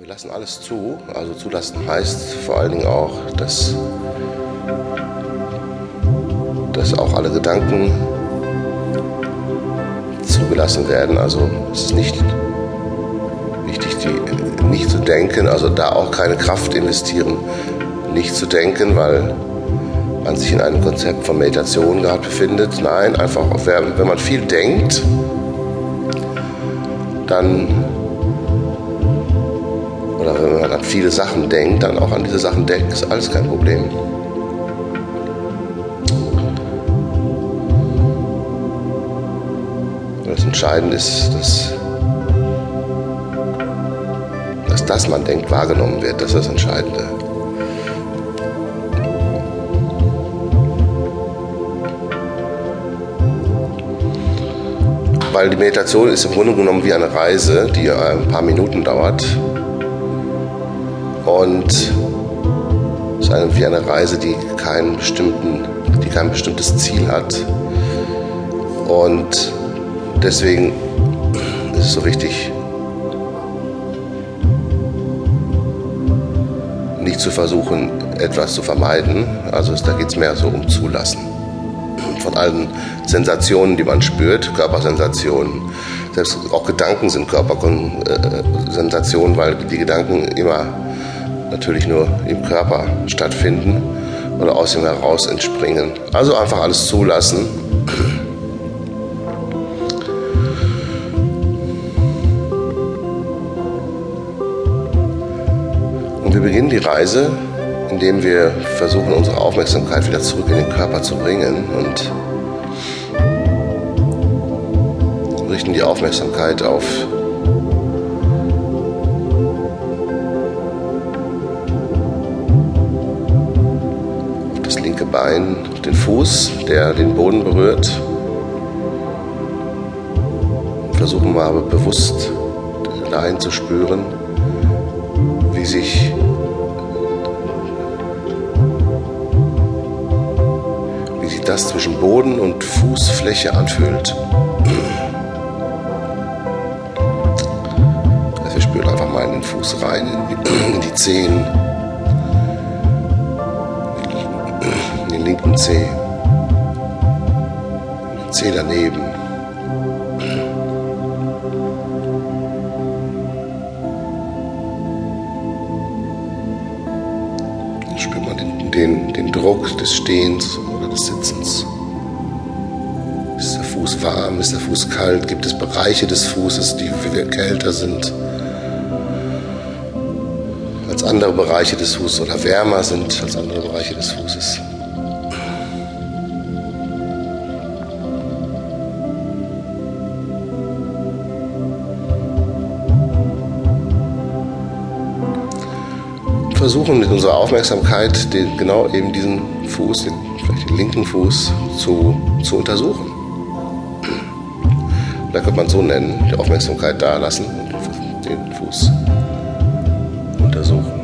Wir lassen alles zu. Also zulassen heißt vor allen Dingen auch, dass, dass auch alle Gedanken zugelassen werden. Also es ist nicht wichtig, die, nicht zu denken, also da auch keine Kraft investieren, nicht zu denken, weil man sich in einem Konzept von Meditation gerade befindet. Nein, einfach, wenn man viel denkt, dann viele Sachen denkt, dann auch an diese Sachen denkt, ist alles kein Problem. Das Entscheidende ist, dass, dass das, man denkt, wahrgenommen wird. Das ist das Entscheidende. Weil die Meditation ist im Grunde genommen wie eine Reise, die ein paar Minuten dauert und es ist wie eine Reise, die, keinen bestimmten, die kein bestimmtes Ziel hat. Und deswegen ist es so wichtig, nicht zu versuchen, etwas zu vermeiden. Also da geht es mehr so um Zulassen. Von allen Sensationen, die man spürt, Körpersensationen. Selbst auch Gedanken sind Körpersensationen, weil die Gedanken immer natürlich nur im Körper stattfinden oder aus ihm heraus entspringen. Also einfach alles zulassen. Und wir beginnen die Reise, indem wir versuchen, unsere Aufmerksamkeit wieder zurück in den Körper zu bringen und richten die Aufmerksamkeit auf Bein, den Fuß, der den Boden berührt. Versuchen wir aber bewusst dahin zu spüren, wie sich wie sich das zwischen Boden und Fußfläche anfühlt. Also wir spüren einfach mal in den Fuß rein, in die, Zehen. Linken Zeh. Zeh daneben. Dann spürt man den, den, den Druck des Stehens oder des Sitzens. Ist der Fuß warm? Ist der Fuß kalt? Gibt es Bereiche des Fußes, die kälter sind? als andere Bereiche des Fußes oder wärmer sind als andere Bereiche des Fußes. Versuchen mit unserer Aufmerksamkeit den, genau eben diesen Fuß, den, vielleicht den linken Fuß, zu, zu untersuchen. Da könnte man so nennen, die Aufmerksamkeit da lassen und den Fuß untersuchen.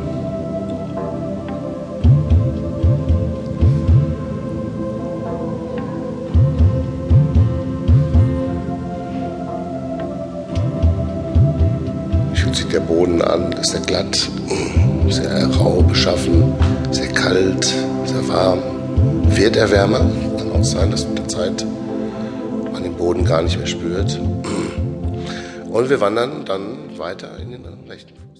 Wie fühlt sich der Boden an? Ist er glatt? Sehr rau beschaffen, sehr kalt, sehr warm. Wird er wärmer? Kann auch sein, dass mit der Zeit man den Boden gar nicht mehr spürt. Und wir wandern dann weiter in den rechten Fuß.